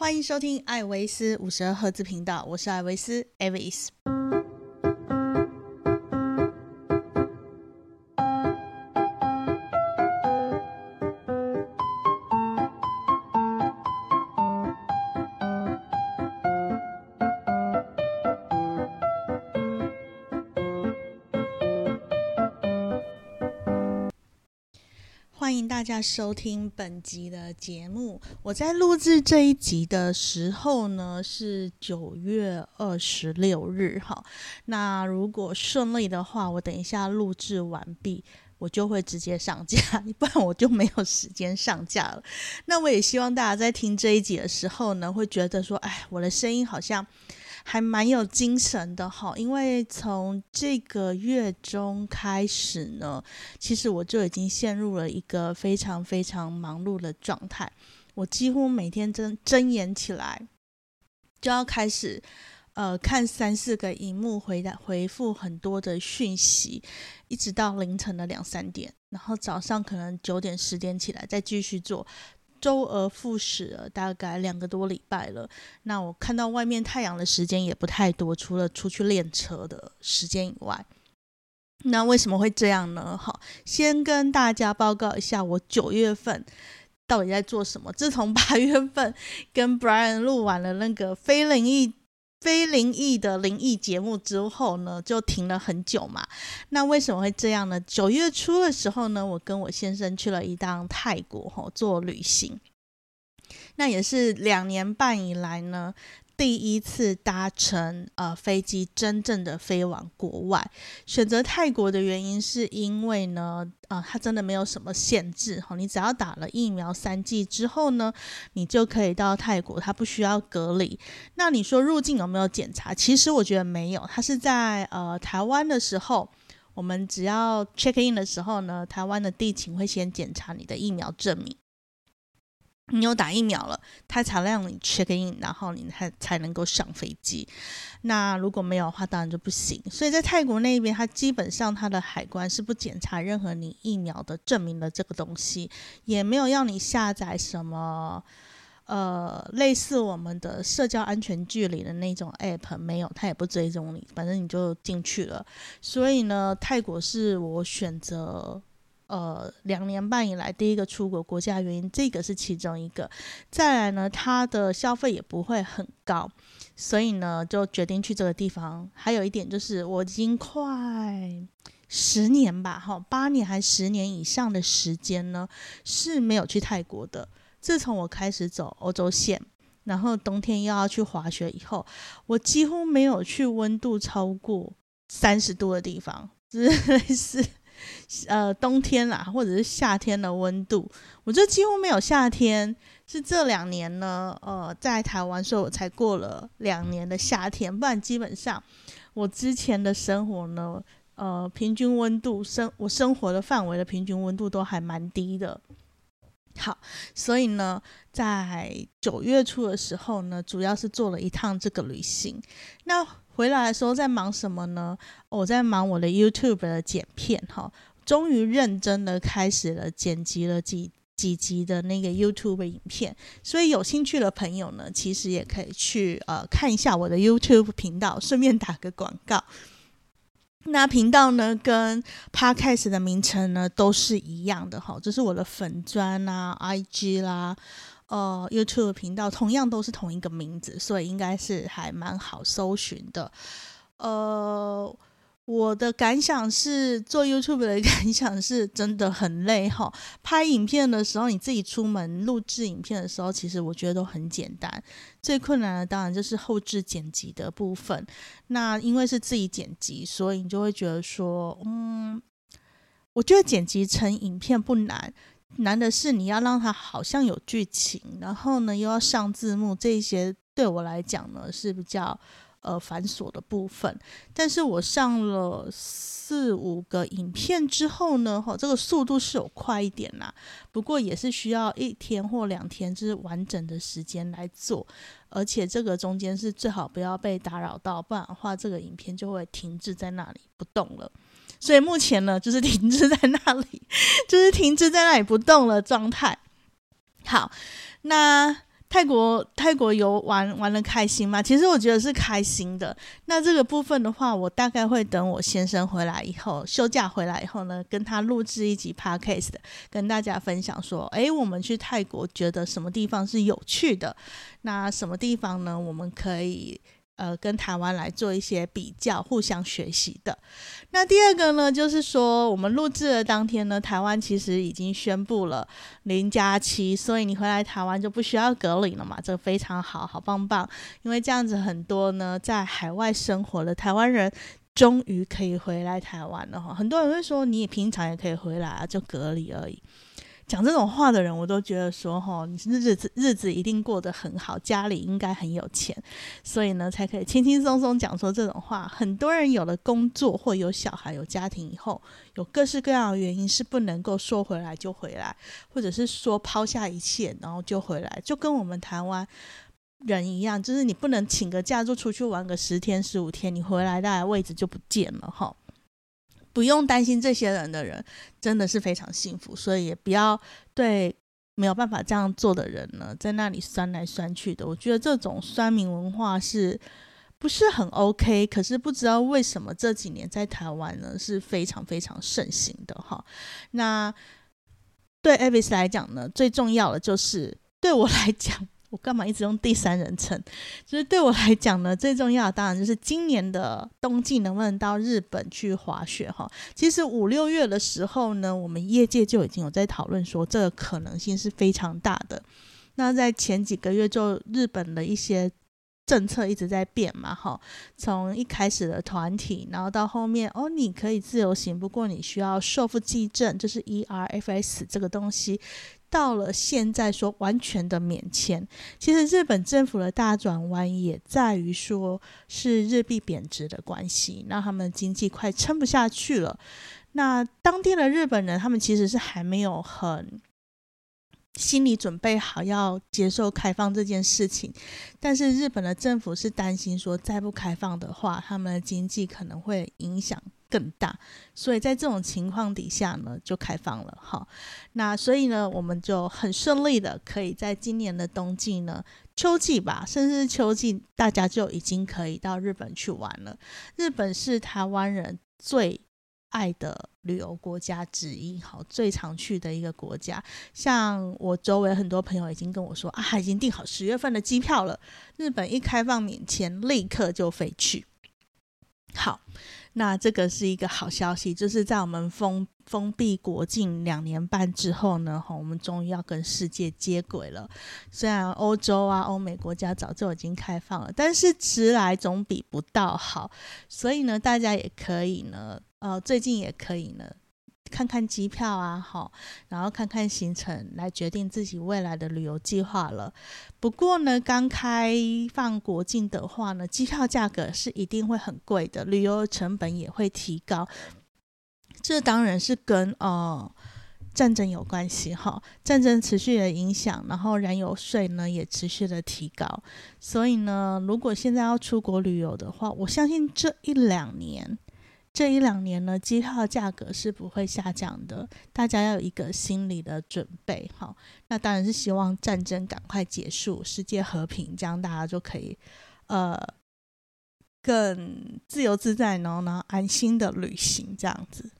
欢迎收听艾维斯五十二赫兹频道，我是艾维斯 （Avis）。家收听本集的节目。我在录制这一集的时候呢，是九月二十六日哈。那如果顺利的话，我等一下录制完毕，我就会直接上架，不然我就没有时间上架了。那我也希望大家在听这一集的时候呢，会觉得说，哎，我的声音好像。还蛮有精神的哈，因为从这个月中开始呢，其实我就已经陷入了一个非常非常忙碌的状态。我几乎每天睁睁眼起来，就要开始呃看三四个荧幕回答回复很多的讯息，一直到凌晨的两三点，然后早上可能九点十点起来再继续做。周而复始了，大概两个多礼拜了。那我看到外面太阳的时间也不太多，除了出去练车的时间以外。那为什么会这样呢？好，先跟大家报告一下，我九月份到底在做什么。自从八月份跟 Brian 录完了那个非灵异。非灵异的灵异节目之后呢，就停了很久嘛。那为什么会这样呢？九月初的时候呢，我跟我先生去了一趟泰国吼做旅行，那也是两年半以来呢。第一次搭乘呃飞机，真正的飞往国外，选择泰国的原因是因为呢，呃，它真的没有什么限制哈，你只要打了疫苗三剂之后呢，你就可以到泰国，它不需要隔离。那你说入境有没有检查？其实我觉得没有，它是在呃台湾的时候，我们只要 check in 的时候呢，台湾的地勤会先检查你的疫苗证明。你有打疫苗了，他才让你 check in，然后你才才能够上飞机。那如果没有的话，当然就不行。所以在泰国那边，它基本上它的海关是不检查任何你疫苗的证明的这个东西，也没有要你下载什么呃类似我们的社交安全距离的那种 app，没有，他也不追踪你，反正你就进去了。所以呢，泰国是我选择。呃，两年半以来第一个出国国家原因，这个是其中一个。再来呢，它的消费也不会很高，所以呢，就决定去这个地方。还有一点就是，我已经快十年吧，哈，八年还十年以上的时间呢，是没有去泰国的。自从我开始走欧洲线，然后冬天又要去滑雪以后，我几乎没有去温度超过三十度的地方，真 的是。呃，冬天啦，或者是夏天的温度，我觉得几乎没有夏天。是这两年呢，呃，在台湾，所以我才过了两年的夏天。不然基本上，我之前的生活呢，呃，平均温度生我生活的范围的平均温度都还蛮低的。好，所以呢，在九月初的时候呢，主要是做了一趟这个旅行。那回来的时候在忙什么呢？我在忙我的 YouTube 的剪片，哈，终于认真的开始了剪辑了几几集的那个 YouTube 影片。所以有兴趣的朋友呢，其实也可以去呃看一下我的 YouTube 频道，顺便打个广告。那频道呢，跟 Podcast 的名称呢都是一样的，哈，这是我的粉砖啊，IG 啦。呃，YouTube 频道同样都是同一个名字，所以应该是还蛮好搜寻的。呃，我的感想是，做 YouTube 的感想是真的很累哈。拍影片的时候，你自己出门录制影片的时候，其实我觉得都很简单。最困难的当然就是后置剪辑的部分。那因为是自己剪辑，所以你就会觉得说，嗯，我觉得剪辑成影片不难。难的是你要让它好像有剧情，然后呢又要上字幕，这些对我来讲呢是比较呃繁琐的部分。但是我上了四五个影片之后呢，哈，这个速度是有快一点啦。不过也是需要一天或两天，就是完整的时间来做，而且这个中间是最好不要被打扰到，不然的话这个影片就会停滞在那里不动了。所以目前呢，就是停滞在那里，就是停滞在那里不动的状态。好，那泰国泰国游玩玩的开心吗？其实我觉得是开心的。那这个部分的话，我大概会等我先生回来以后，休假回来以后呢，跟他录制一集 podcast，跟大家分享说，诶，我们去泰国觉得什么地方是有趣的？那什么地方呢？我们可以。呃，跟台湾来做一些比较，互相学习的。那第二个呢，就是说我们录制的当天呢，台湾其实已经宣布了零加七，所以你回来台湾就不需要隔离了嘛，这个非常好，好棒棒。因为这样子，很多呢在海外生活的台湾人终于可以回来台湾了哈。很多人会说，你平常也可以回来啊，就隔离而已。讲这种话的人，我都觉得说，哈，你日子日子一定过得很好，家里应该很有钱，所以呢，才可以轻轻松松讲说这种话。很多人有了工作或有小孩、有家庭以后，有各式各样的原因是不能够说回来就回来，或者是说抛下一切然后就回来，就跟我们台湾人一样，就是你不能请个假就出去玩个十天十五天，你回来大概位置就不见了，哈。不用担心这些人的人真的是非常幸福，所以也不要对没有办法这样做的人呢，在那里酸来酸去的。我觉得这种酸民文化是不是很 OK？可是不知道为什么这几年在台湾呢是非常非常盛行的哈。那对 Avis 来讲呢，最重要的就是对我来讲。我干嘛一直用第三人称？就是对我来讲呢，最重要的当然就是今年的冬季能不能到日本去滑雪哈。其实五六月的时候呢，我们业界就已经有在讨论说，这个可能性是非常大的。那在前几个月，就日本的一些政策一直在变嘛，哈，从一开始的团体，然后到后面哦，你可以自由行，不过你需要受付记证，就是 ERFS 这个东西。到了现在说完全的免签，其实日本政府的大转弯也在于说是日币贬值的关系，那他们经济快撑不下去了。那当地的日本人他们其实是还没有很心理准备好要接受开放这件事情，但是日本的政府是担心说再不开放的话，他们的经济可能会影响。更大，所以在这种情况底下呢，就开放了哈。那所以呢，我们就很顺利的可以在今年的冬季呢、秋季吧，甚至秋季，大家就已经可以到日本去玩了。日本是台湾人最爱的旅游国家之一，好，最常去的一个国家。像我周围很多朋友已经跟我说啊，已经订好十月份的机票了。日本一开放免签，立刻就飞去。好。那这个是一个好消息，就是在我们封封闭国境两年半之后呢，哈，我们终于要跟世界接轨了。虽然欧洲啊、欧美国家早就已经开放了，但是迟来总比不到好。所以呢，大家也可以呢，呃，最近也可以呢。看看机票啊，好，然后看看行程，来决定自己未来的旅游计划了。不过呢，刚开放国境的话呢，机票价格是一定会很贵的，旅游成本也会提高。这当然是跟呃战争有关系哈，战争持续的影响，然后燃油税呢也持续的提高。所以呢，如果现在要出国旅游的话，我相信这一两年。这一两年呢，机票价格是不会下降的，大家要有一个心理的准备。好，那当然是希望战争赶快结束，世界和平，这样大家就可以呃更自由自在，然后呢安心的旅行这样子。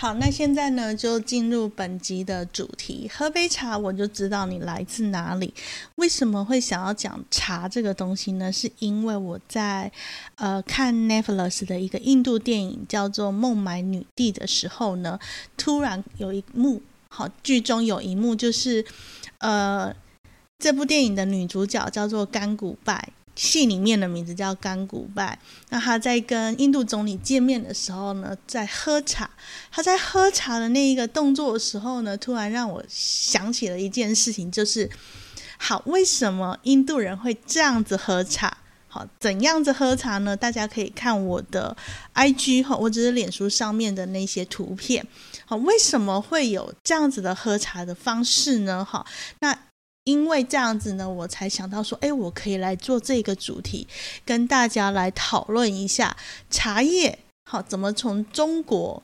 好，那现在呢，就进入本集的主题。喝杯茶，我就知道你来自哪里。为什么会想要讲茶这个东西呢？是因为我在呃看 Netflix 的一个印度电影叫做《孟买女帝》的时候呢，突然有一幕，好，剧中有一幕就是呃，这部电影的女主角叫做甘古拜。戏里面的名字叫甘古拜，那他在跟印度总理见面的时候呢，在喝茶。他在喝茶的那一个动作的时候呢，突然让我想起了一件事情，就是好，为什么印度人会这样子喝茶？好，怎样子喝茶呢？大家可以看我的 IG 哈，我只是脸书上面的那些图片。好，为什么会有这样子的喝茶的方式呢？哈，那。因为这样子呢，我才想到说，哎，我可以来做这个主题，跟大家来讨论一下茶叶，好，怎么从中国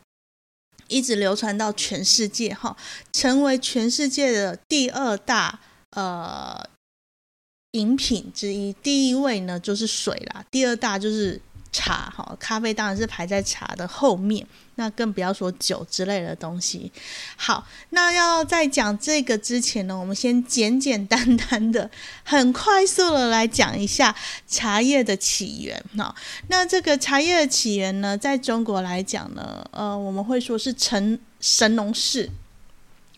一直流传到全世界哈，成为全世界的第二大呃饮品之一。第一位呢就是水啦，第二大就是茶哈，咖啡当然是排在茶的后面。那更不要说酒之类的东西。好，那要在讲这个之前呢，我们先简简单单的、很快速的来讲一下茶叶的起源。哈，那这个茶叶的起源呢，在中国来讲呢，呃，我们会说是陈神农氏。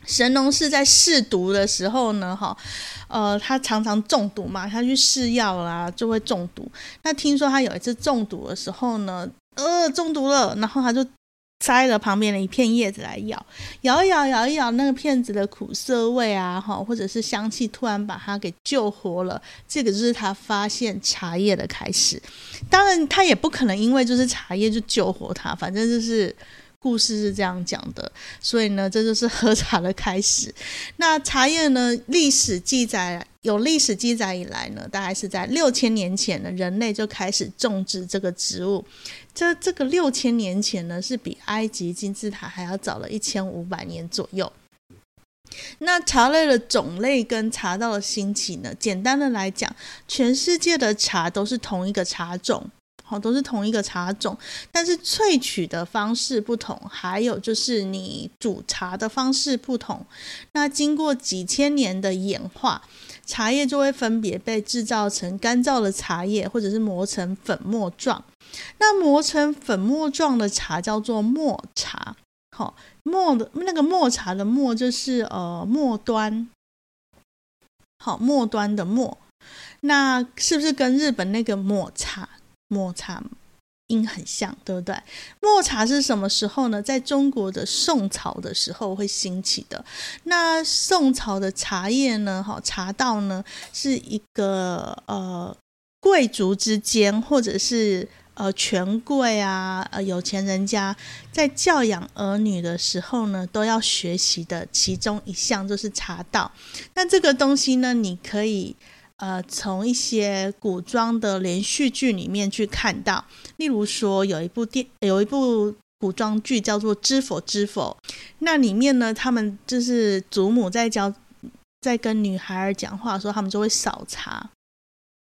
神农氏在试毒的时候呢，哈，呃，他常常中毒嘛，他去试药啦，就会中毒。那听说他有一次中毒的时候呢，呃，中毒了，然后他就。摘了旁边的一片叶子来咬，咬一咬，咬一咬，那个片子的苦涩味啊，哈，或者是香气，突然把它给救活了。这个就是他发现茶叶的开始。当然，他也不可能因为就是茶叶就救活他，反正就是故事是这样讲的。所以呢，这就是喝茶的开始。那茶叶呢，历史记载有历史记载以来呢，大概是在六千年前呢，人类就开始种植这个植物。这这个六千年前呢，是比埃及金字塔还要早了一千五百年左右。那茶类的种类跟茶道的兴起呢，简单的来讲，全世界的茶都是同一个茶种，好，都是同一个茶种，但是萃取的方式不同，还有就是你煮茶的方式不同。那经过几千年的演化。茶叶就会分别被制造成干燥的茶叶，或者是磨成粉末状。那磨成粉末状的茶叫做末茶。好，末的那个末茶的末就是呃末端。好，末端的末，那是不是跟日本那个抹茶抹茶？音很像，对不对？抹茶是什么时候呢？在中国的宋朝的时候会兴起的。那宋朝的茶叶呢？哈，茶道呢，是一个呃贵族之间，或者是呃权贵啊，呃有钱人家在教养儿女的时候呢，都要学习的其中一项就是茶道。那这个东西呢，你可以。呃，从一些古装的连续剧里面去看到，例如说有一部电，有一部古装剧叫做《知否知否》，那里面呢，他们就是祖母在教，在跟女孩儿讲话的时候，他们就会扫茶，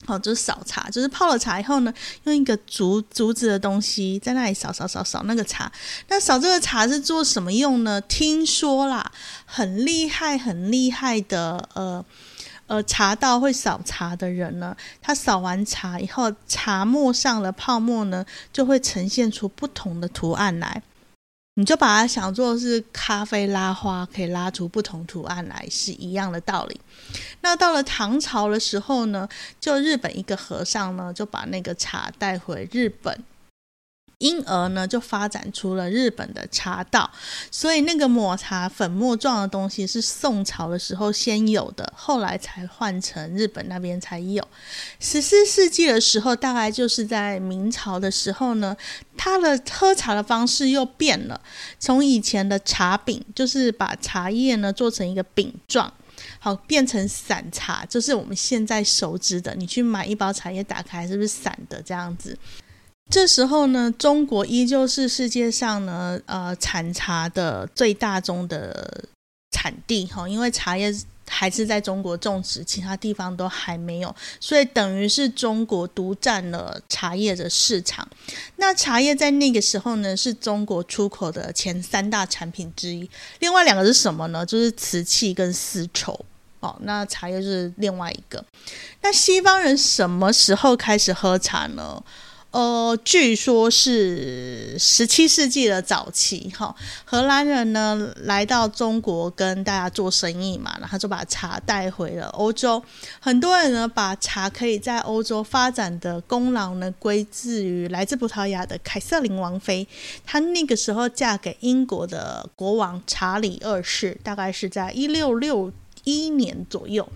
好，就是扫茶，就是泡了茶以后呢，用一个竹竹子的东西在那里扫扫扫扫那个茶，那扫这个茶是做什么用呢？听说啦，很厉害，很厉害的，呃。呃，茶道会扫茶的人呢，他扫完茶以后，茶沫上的泡沫呢，就会呈现出不同的图案来。你就把它想做是咖啡拉花，可以拉出不同图案来，是一样的道理。那到了唐朝的时候呢，就日本一个和尚呢，就把那个茶带回日本。因而呢，就发展出了日本的茶道。所以那个抹茶粉末状的东西是宋朝的时候先有的，后来才换成日本那边才有。十四世纪的时候，大概就是在明朝的时候呢，它的喝茶的方式又变了，从以前的茶饼，就是把茶叶呢做成一个饼状，好变成散茶，就是我们现在熟知的。你去买一包茶叶，打开是不是散的这样子？这时候呢，中国依旧是世界上呢，呃，产茶的最大宗的产地哈，因为茶叶还是在中国种植，其他地方都还没有，所以等于是中国独占了茶叶的市场。那茶叶在那个时候呢，是中国出口的前三大产品之一。另外两个是什么呢？就是瓷器跟丝绸。哦，那茶叶是另外一个。那西方人什么时候开始喝茶呢？呃，据说是十七世纪的早期，哈，荷兰人呢来到中国跟大家做生意嘛，然后就把茶带回了欧洲。很多人呢把茶可以在欧洲发展的功劳呢归自于来自葡萄牙的凯瑟琳王妃，她那个时候嫁给英国的国王查理二世，大概是在一六六一年左右，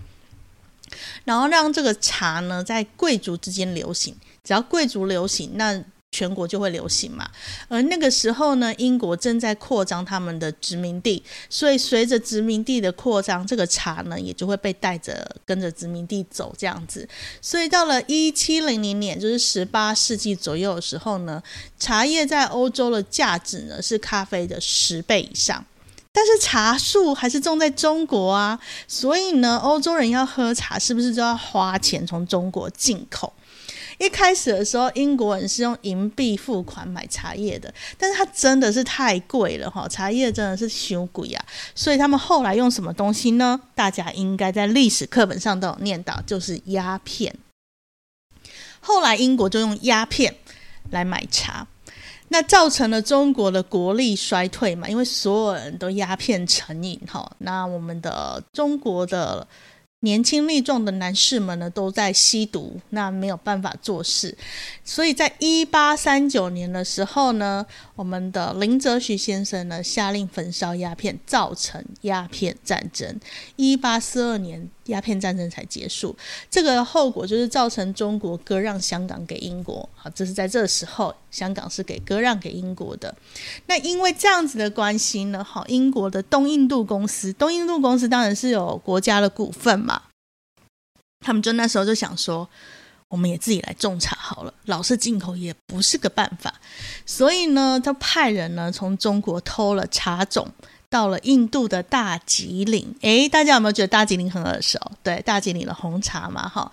然后让这个茶呢在贵族之间流行。只要贵族流行，那全国就会流行嘛。而那个时候呢，英国正在扩张他们的殖民地，所以随着殖民地的扩张，这个茶呢也就会被带着跟着殖民地走这样子。所以到了一七零零年，就是十八世纪左右的时候呢，茶叶在欧洲的价值呢是咖啡的十倍以上。但是茶树还是种在中国啊，所以呢，欧洲人要喝茶是不是就要花钱从中国进口？一开始的时候，英国人是用银币付款买茶叶的，但是它真的是太贵了哈，茶叶真的是凶贵啊，所以他们后来用什么东西呢？大家应该在历史课本上都有念到，就是鸦片。后来英国就用鸦片来买茶。那造成了中国的国力衰退嘛？因为所有人都鸦片成瘾哈。那我们的中国的。年轻力壮的男士们呢，都在吸毒，那没有办法做事，所以在一八三九年的时候呢，我们的林则徐先生呢下令焚烧鸦片，造成鸦片战争。一八四二年。鸦片战争才结束，这个后果就是造成中国割让香港给英国。好，这是在这时候，香港是给割让给英国的。那因为这样子的关系呢，好，英国的东印度公司，东印度公司当然是有国家的股份嘛，他们就那时候就想说，我们也自己来种茶好了，老是进口也不是个办法，所以呢，他派人呢从中国偷了茶种。到了印度的大吉岭，诶，大家有没有觉得大吉岭很耳熟？对，大吉岭的红茶嘛，哈，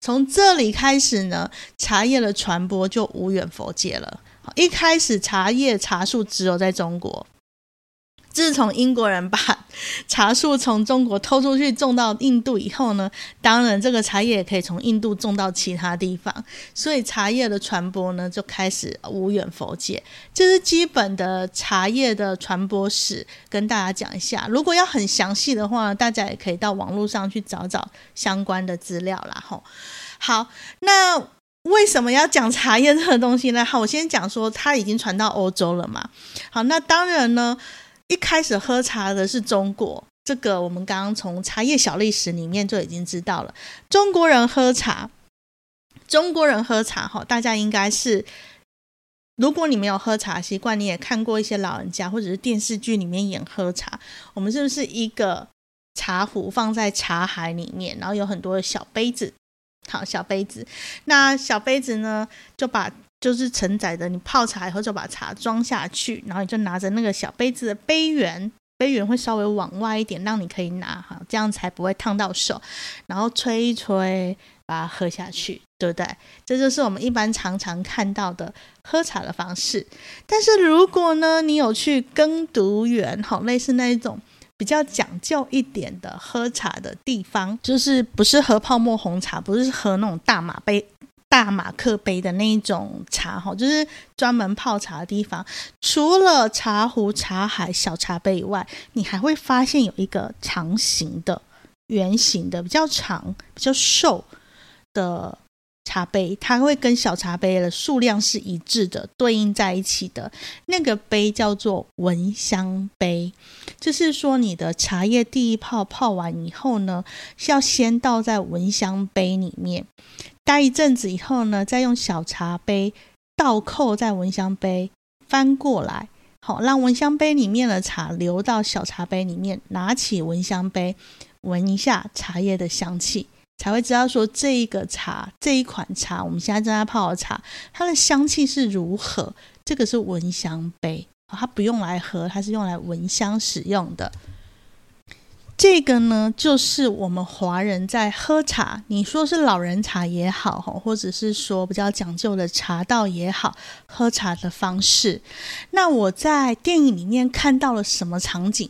从这里开始呢，茶叶的传播就无远佛界了。一开始茶叶茶树只有在中国。自从英国人把茶树从中国偷出去种到印度以后呢，当然这个茶叶也可以从印度种到其他地方，所以茶叶的传播呢就开始无远佛界。这是基本的茶叶的传播史，跟大家讲一下。如果要很详细的话，大家也可以到网络上去找找相关的资料啦。吼，好，那为什么要讲茶叶这个东西呢？好，我先讲说它已经传到欧洲了嘛。好，那当然呢。一开始喝茶的是中国，这个我们刚刚从茶叶小历史里面就已经知道了。中国人喝茶，中国人喝茶哈，大家应该是，如果你没有喝茶习惯，你也看过一些老人家或者是电视剧里面演喝茶，我们是不是一个茶壶放在茶海里面，然后有很多的小杯子，好小杯子，那小杯子呢就把。就是承载着，你泡茶以后就把茶装下去，然后你就拿着那个小杯子的杯缘，杯缘会稍微往外一点，让你可以拿哈，这样才不会烫到手。然后吹一吹，把它喝下去，对不对？这就是我们一般常常看到的喝茶的方式。但是如果呢，你有去耕读园，好，类似那一种比较讲究一点的喝茶的地方，就是不是喝泡沫红茶，不是喝那种大马杯。大马克杯的那一种茶哈，就是专门泡茶的地方。除了茶壶、茶海、小茶杯以外，你还会发现有一个长形的、圆形的、比较长、比较瘦的茶杯，它会跟小茶杯的数量是一致的，对应在一起的。那个杯叫做闻香杯，就是说你的茶叶第一泡泡完以后呢，是要先倒在闻香杯里面。待一阵子以后呢，再用小茶杯倒扣在蚊香杯，翻过来，好让蚊香杯里面的茶流到小茶杯里面。拿起蚊香杯，闻一下茶叶的香气，才会知道说这一个茶这一款茶，我们现在正在泡的茶，它的香气是如何。这个是蚊香杯，它不用来喝，它是用来闻香使用的。这个呢，就是我们华人在喝茶，你说是老人茶也好，或者是说比较讲究的茶道也好，喝茶的方式。那我在电影里面看到了什么场景？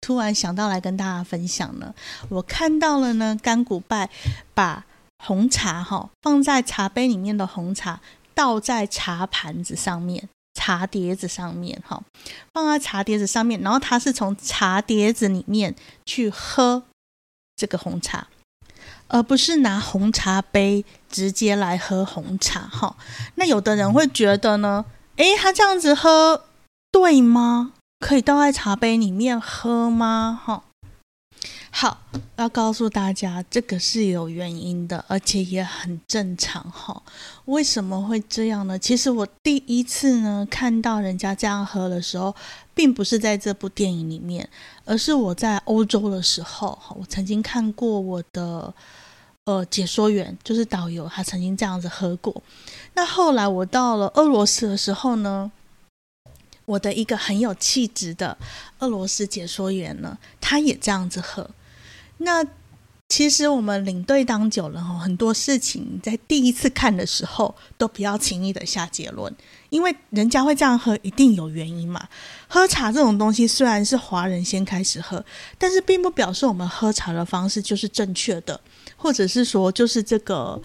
突然想到来跟大家分享呢。我看到了呢，甘古拜把红茶哈放在茶杯里面的红茶倒在茶盘子上面。茶碟子上面，哈，放在茶碟子上面，然后他是从茶碟子里面去喝这个红茶，而不是拿红茶杯直接来喝红茶，哈。那有的人会觉得呢，诶，他这样子喝对吗？可以倒在茶杯里面喝吗？哈。好，要告诉大家，这个是有原因的，而且也很正常哈。为什么会这样呢？其实我第一次呢看到人家这样喝的时候，并不是在这部电影里面，而是我在欧洲的时候，我曾经看过我的呃解说员，就是导游，他曾经这样子喝过。那后来我到了俄罗斯的时候呢？我的一个很有气质的俄罗斯解说员呢，他也这样子喝。那其实我们领队当久了哈，很多事情在第一次看的时候都不要轻易的下结论，因为人家会这样喝，一定有原因嘛。喝茶这种东西虽然是华人先开始喝，但是并不表示我们喝茶的方式就是正确的，或者是说就是这个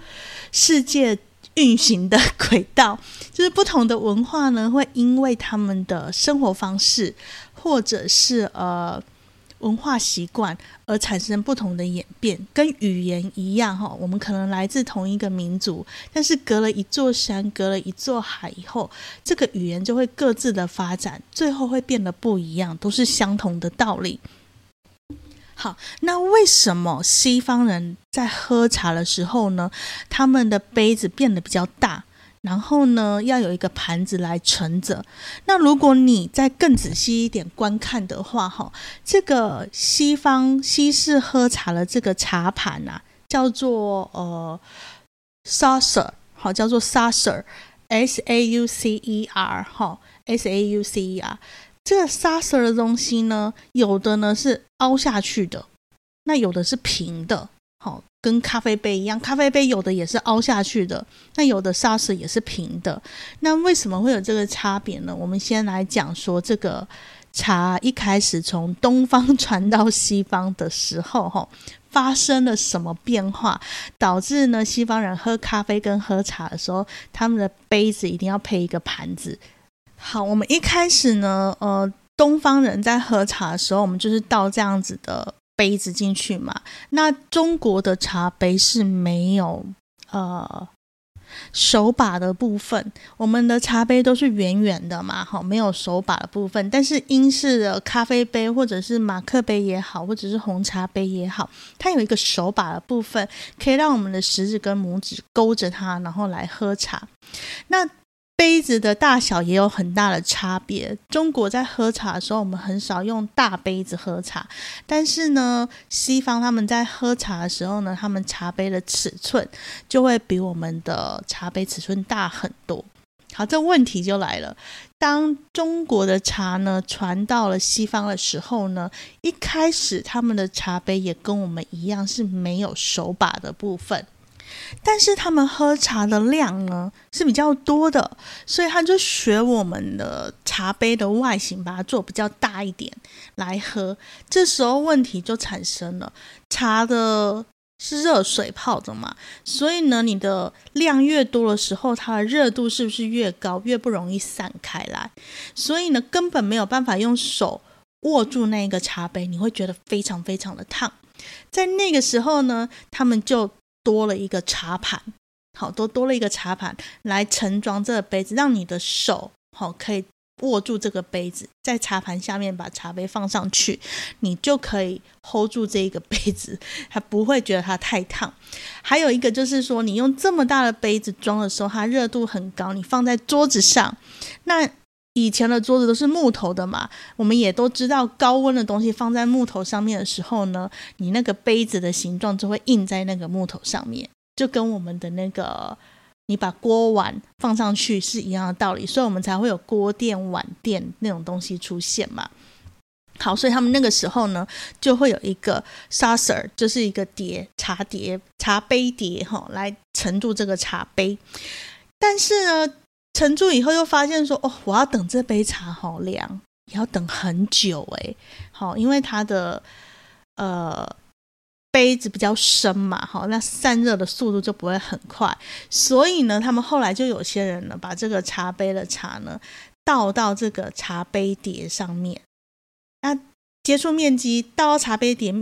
世界。运行的轨道，就是不同的文化呢，会因为他们的生活方式，或者是呃文化习惯而产生不同的演变。跟语言一样哈，我们可能来自同一个民族，但是隔了一座山，隔了一座海以后，这个语言就会各自的发展，最后会变得不一样，都是相同的道理。好，那为什么西方人在喝茶的时候呢？他们的杯子变得比较大，然后呢，要有一个盘子来盛着。那如果你再更仔细一点观看的话，哈，这个西方西式喝茶的这个茶盘啊，叫做呃 saucer，好，叫做 saucer，s a u c e r，哈，s a u c e r。这个 saucer 的东西呢，有的呢是凹下去的，那有的是平的，好，跟咖啡杯一样，咖啡杯有的也是凹下去的，那有的 saucer 也是平的。那为什么会有这个差别呢？我们先来讲说，这个茶一开始从东方传到西方的时候，哈，发生了什么变化，导致呢西方人喝咖啡跟喝茶的时候，他们的杯子一定要配一个盘子。好，我们一开始呢，呃，东方人在喝茶的时候，我们就是倒这样子的杯子进去嘛。那中国的茶杯是没有呃手把的部分，我们的茶杯都是圆圆的嘛，好，没有手把的部分。但是英式的咖啡杯或者是马克杯也好，或者是红茶杯也好，它有一个手把的部分，可以让我们的食指跟拇指勾着它，然后来喝茶。那杯子的大小也有很大的差别。中国在喝茶的时候，我们很少用大杯子喝茶，但是呢，西方他们在喝茶的时候呢，他们茶杯的尺寸就会比我们的茶杯尺寸大很多。好，这问题就来了：当中国的茶呢传到了西方的时候呢，一开始他们的茶杯也跟我们一样是没有手把的部分。但是他们喝茶的量呢是比较多的，所以他就学我们的茶杯的外形，把它做比较大一点来喝。这时候问题就产生了，茶的是热水泡的嘛，所以呢，你的量越多的时候，它的热度是不是越高，越不容易散开来？所以呢，根本没有办法用手握住那一个茶杯，你会觉得非常非常的烫。在那个时候呢，他们就。多了一个茶盘，好多多了一个茶盘来盛装这个杯子，让你的手好可以握住这个杯子，在茶盘下面把茶杯放上去，你就可以 hold 住这一个杯子，它不会觉得它太烫。还有一个就是说，你用这么大的杯子装的时候，它热度很高，你放在桌子上，那以前的桌子都是木头的嘛，我们也都知道，高温的东西放在木头上面的时候呢，你那个杯子的形状就会印在那个木头上面，就跟我们的那个你把锅碗放上去是一样的道理，所以我们才会有锅垫、碗垫那种东西出现嘛。好，所以他们那个时候呢，就会有一个 saucer，就是一个碟、茶碟、茶杯碟哈，来盛住这个茶杯，但是呢。盛住以后又发现说：“哦，我要等这杯茶好凉，也要等很久诶。好，因为它的呃杯子比较深嘛，好，那散热的速度就不会很快。所以呢，他们后来就有些人呢，把这个茶杯的茶呢倒到这个茶杯碟上面，那接触面积倒到茶杯碟。”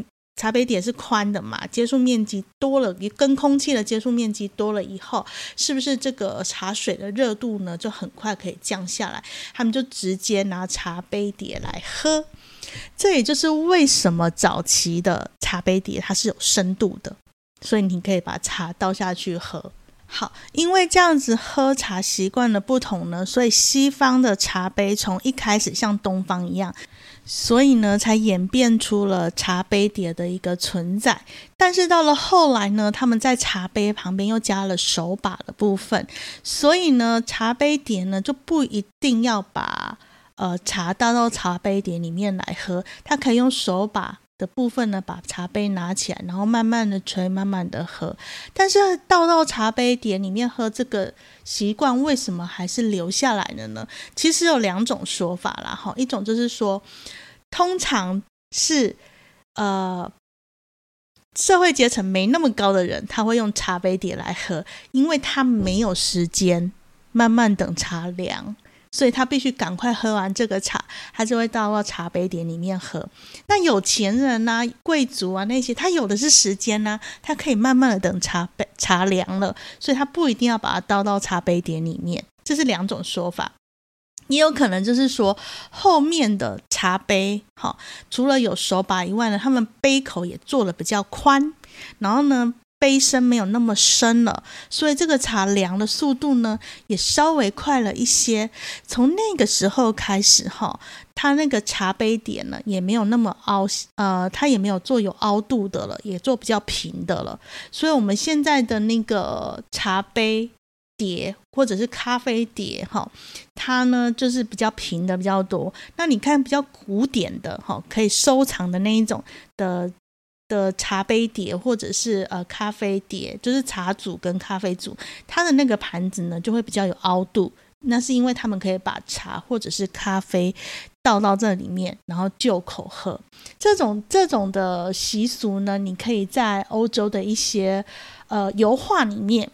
茶杯底是宽的嘛，接触面积多了，跟空气的接触面积多了以后，是不是这个茶水的热度呢就很快可以降下来？他们就直接拿茶杯碟来喝。这也就是为什么早期的茶杯碟它是有深度的，所以你可以把茶倒下去喝。好，因为这样子喝茶习惯的不同呢，所以西方的茶杯从一开始像东方一样，所以呢才演变出了茶杯碟的一个存在。但是到了后来呢，他们在茶杯旁边又加了手把的部分，所以呢茶杯碟呢就不一定要把呃茶倒到茶杯碟里面来喝，它可以用手把。的部分呢，把茶杯拿起来，然后慢慢的吹，慢慢的喝。但是倒到茶杯碟里面喝这个习惯，为什么还是留下来的呢？其实有两种说法啦，哈，一种就是说，通常是呃社会阶层没那么高的人，他会用茶杯碟来喝，因为他没有时间慢慢等茶凉。所以他必须赶快喝完这个茶，他就会倒到茶杯碟里面喝。那有钱人呐、贵族啊那些，他有的是时间呐，他可以慢慢的等茶杯茶凉了，所以他不一定要把它倒到茶杯碟里面。这是两种说法，也有可能就是说后面的茶杯，哈，除了有手把以外呢，他们杯口也做的比较宽，然后呢。杯身没有那么深了，所以这个茶凉的速度呢也稍微快了一些。从那个时候开始，哈，它那个茶杯点呢也没有那么凹，呃，它也没有做有凹度的了，也做比较平的了。所以，我们现在的那个茶杯碟或者是咖啡碟，哈，它呢就是比较平的比较多。那你看比较古典的，哈，可以收藏的那一种的。的茶杯碟或者是呃咖啡碟，就是茶组跟咖啡组，它的那个盘子呢就会比较有凹度，那是因为他们可以把茶或者是咖啡倒到这里面，然后就口喝。这种这种的习俗呢，你可以在欧洲的一些呃油画里面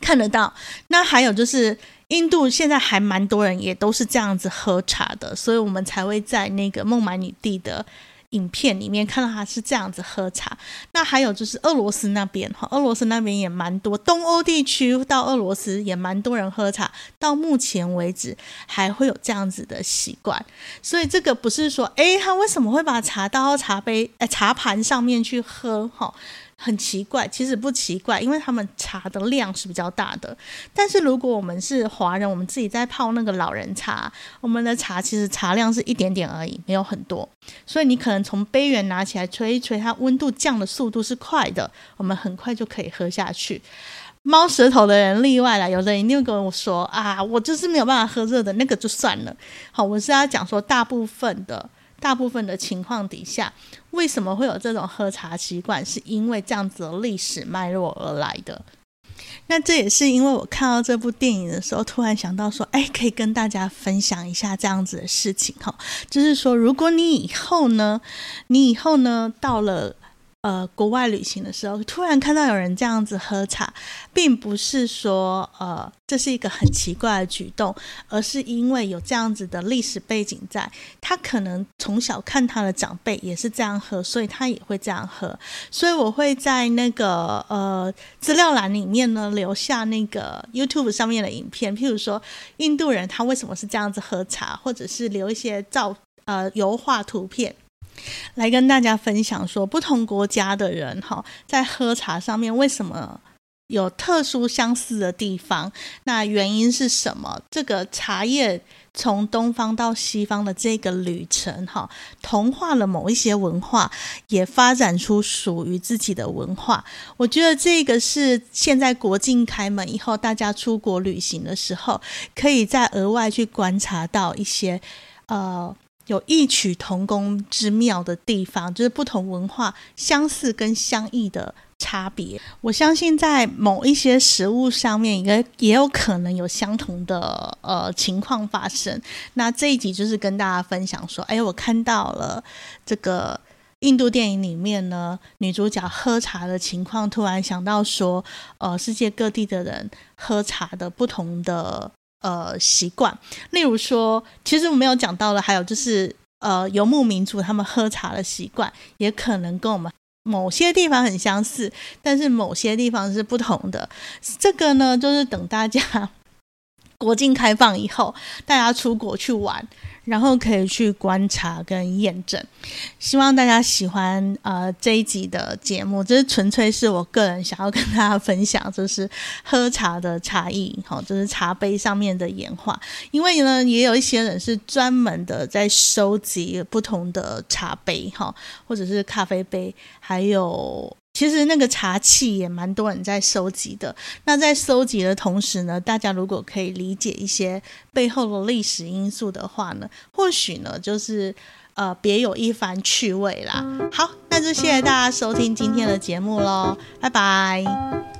看得到。那还有就是印度现在还蛮多人也都是这样子喝茶的，所以我们才会在那个孟买女帝的。影片里面看到他是这样子喝茶，那还有就是俄罗斯那边哈，俄罗斯那边也蛮多，东欧地区到俄罗斯也蛮多人喝茶，到目前为止还会有这样子的习惯，所以这个不是说，诶，他为什么会把茶倒到茶杯、呃茶盘上面去喝哈？很奇怪，其实不奇怪，因为他们茶的量是比较大的。但是如果我们是华人，我们自己在泡那个老人茶，我们的茶其实茶量是一点点而已，没有很多。所以你可能从杯缘拿起来吹一吹，它温度降的速度是快的，我们很快就可以喝下去。猫舌头的人例外了，有的人一定跟我说啊，我就是没有办法喝热的，那个就算了。好，我是要讲说大部分的。大部分的情况底下，为什么会有这种喝茶习惯？是因为这样子的历史脉络而来的。那这也是因为我看到这部电影的时候，突然想到说，哎，可以跟大家分享一下这样子的事情哈。就是说，如果你以后呢，你以后呢，到了。呃，国外旅行的时候，突然看到有人这样子喝茶，并不是说呃这是一个很奇怪的举动，而是因为有这样子的历史背景在，他可能从小看他的长辈也是这样喝，所以他也会这样喝。所以我会在那个呃资料栏里面呢留下那个 YouTube 上面的影片，譬如说印度人他为什么是这样子喝茶，或者是留一些照呃油画图片。来跟大家分享说，不同国家的人哈，在喝茶上面为什么有特殊相似的地方？那原因是什么？这个茶叶从东方到西方的这个旅程哈，同化了某一些文化，也发展出属于自己的文化。我觉得这个是现在国境开门以后，大家出国旅行的时候，可以再额外去观察到一些呃。有异曲同工之妙的地方，就是不同文化相似跟相异的差别。我相信在某一些食物上面，也也有可能有相同的呃情况发生。那这一集就是跟大家分享说，哎，我看到了这个印度电影里面呢，女主角喝茶的情况，突然想到说，呃，世界各地的人喝茶的不同的。呃，习惯，例如说，其实我们有讲到的，还有就是，呃，游牧民族他们喝茶的习惯，也可能跟我们某些地方很相似，但是某些地方是不同的。这个呢，就是等大家 国境开放以后，大家出国去玩。然后可以去观察跟验证。希望大家喜欢呃这一集的节目，这是纯粹是我个人想要跟大家分享，就是喝茶的差异，好，就是茶杯上面的演化。因为呢，也有一些人是专门的在收集不同的茶杯，哈，或者是咖啡杯，还有。其实那个茶器也蛮多人在收集的。那在收集的同时呢，大家如果可以理解一些背后的历史因素的话呢，或许呢就是呃别有一番趣味啦。好，那就谢谢大家收听今天的节目喽，拜拜。